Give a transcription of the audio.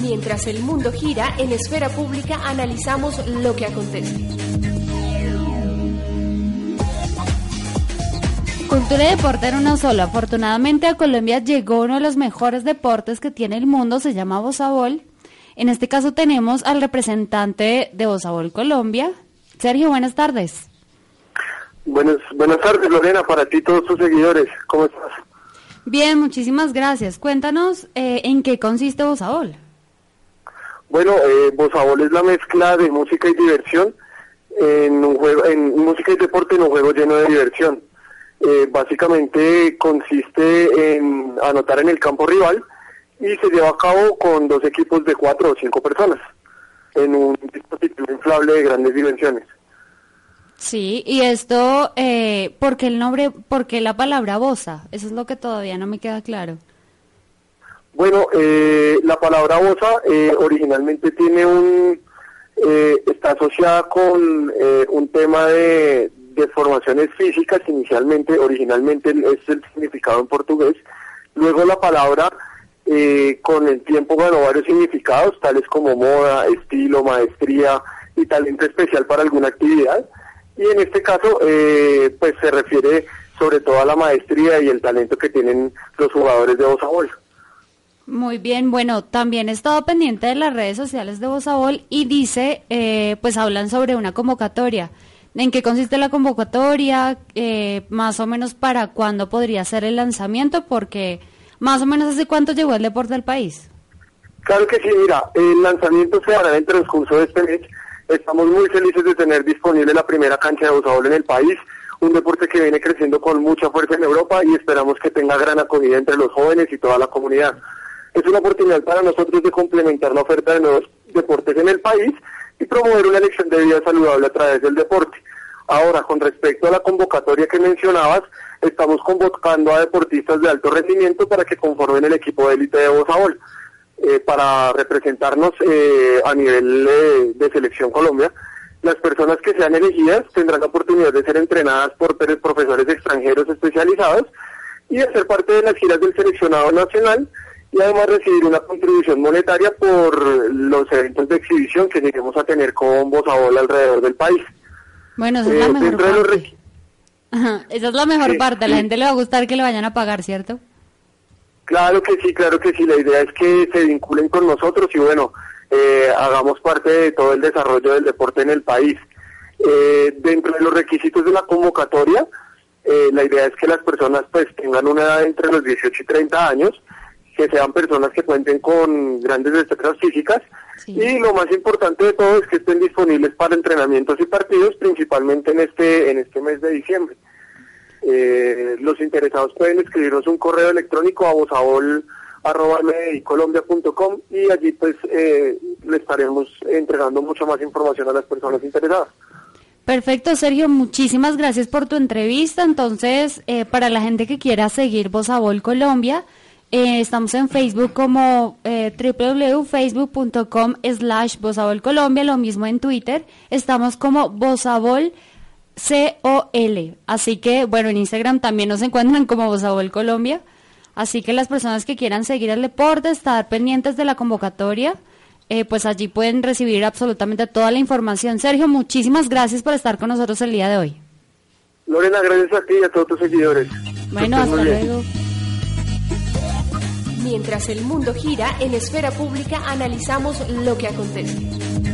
Mientras el mundo gira, en esfera pública analizamos lo que acontece. Cultura y deporte en uno solo. Afortunadamente a Colombia llegó uno de los mejores deportes que tiene el mundo, se llama Bosabol. En este caso tenemos al representante de Bosabol Colombia. Sergio, buenas tardes. Buenas, buenas tardes, Lorena, para ti y todos tus seguidores. ¿Cómo estás? Bien, muchísimas gracias. Cuéntanos eh, en qué consiste Bosabol. Bueno, eh, Bosabol es la mezcla de música y diversión en un juego, en música y deporte en un juego lleno de diversión. Eh, básicamente consiste en anotar en el campo rival y se lleva a cabo con dos equipos de cuatro o cinco personas en un dispositivo inflable de grandes dimensiones. Sí, y esto, eh, ¿por qué el nombre, por qué la palabra bosa? Eso es lo que todavía no me queda claro. Bueno, eh, la palabra bosa eh, originalmente tiene un, eh, está asociada con eh, un tema de, de formaciones físicas, inicialmente, originalmente es el significado en portugués, luego la palabra eh, con el tiempo ganó varios significados, tales como moda, estilo, maestría y talento especial para alguna actividad, y en este caso eh, pues se refiere sobre todo a la maestría y el talento que tienen los jugadores de Bosabol. Muy bien, bueno, también he estado pendiente de las redes sociales de Bosabol y dice, eh, pues hablan sobre una convocatoria. ¿En qué consiste la convocatoria? Eh, más o menos para cuándo podría ser el lanzamiento, porque más o menos hace cuánto llegó el deporte al país. Claro que sí, mira, el lanzamiento se hará en el transcurso de este mes. Estamos muy felices de tener disponible la primera cancha de Bosabol en el país, un deporte que viene creciendo con mucha fuerza en Europa y esperamos que tenga gran acogida entre los jóvenes y toda la comunidad. Es una oportunidad para nosotros de complementar la oferta de nuevos deportes en el país y promover una elección de vida saludable a través del deporte. Ahora, con respecto a la convocatoria que mencionabas, estamos convocando a deportistas de alto rendimiento para que conformen el equipo de élite de Bosabol, eh, para representarnos eh, a nivel eh, de selección Colombia. Las personas que sean elegidas tendrán la oportunidad de ser entrenadas por profesores extranjeros especializados y de ser parte de las giras del seleccionado nacional y además recibir una contribución monetaria por los eventos de exhibición que lleguemos a tener con Bosabol alrededor del país. Bueno, esa es Eh, la mejor los parte. Ajá, esa es la mejor Sí, parte, a la sí. gente le va a gustar que le vayan a pagar, ¿cierto? Claro que sí, claro que sí. La idea es que se vinculen con nosotros y bueno, eh, hagamos parte de todo el desarrollo del deporte en el país. Eh, dentro de los requisitos de la convocatoria, eh, la idea es que las personas pues tengan una edad entre los 18 y 30 años, que sean personas que cuenten con grandes destrezas físicas Sí. y lo más importante de todo es que estén disponibles para entrenamientos y partidos, principalmente en este en este mes de diciembre. Eh, los interesados pueden escribirnos un correo electrónico a vosabol.com y allí pues eh, le estaremos entregando mucha más información a las personas interesadas. Perfecto, Sergio, muchísimas gracias por tu entrevista. Entonces, eh, para la gente que quiera seguir Bosabol Colombia, eh, estamos en Facebook como eh, www.facebook.com slash lo mismo en Twitter. Estamos como Bosabol COL. Así que, bueno, en Instagram también nos encuentran como Bosabol Colombia. Así que las personas que quieran seguir el deporte, estar pendientes de la convocatoria, eh, pues allí pueden recibir absolutamente toda la información. Sergio, muchísimas gracias por estar con nosotros el día de hoy. Lorena, gracias a ti y a todos tus seguidores. Bueno, hasta luego. Mientras el mundo gira, en esfera pública analizamos lo que acontece.